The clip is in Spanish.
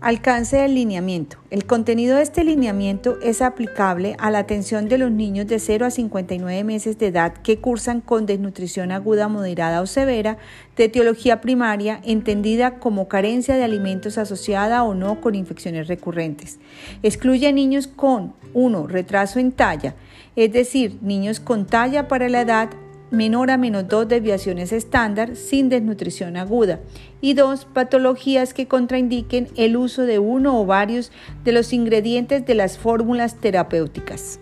Alcance del lineamiento. El contenido de este lineamiento es aplicable a la atención de los niños de 0 a 59 meses de edad que cursan con desnutrición aguda, moderada o severa de etiología primaria, entendida como carencia de alimentos asociada o no con infecciones recurrentes. Excluye a niños con 1. retraso en talla, es decir, niños con talla para la edad menor a menos dos desviaciones estándar sin desnutrición aguda y dos patologías que contraindiquen el uso de uno o varios de los ingredientes de las fórmulas terapéuticas.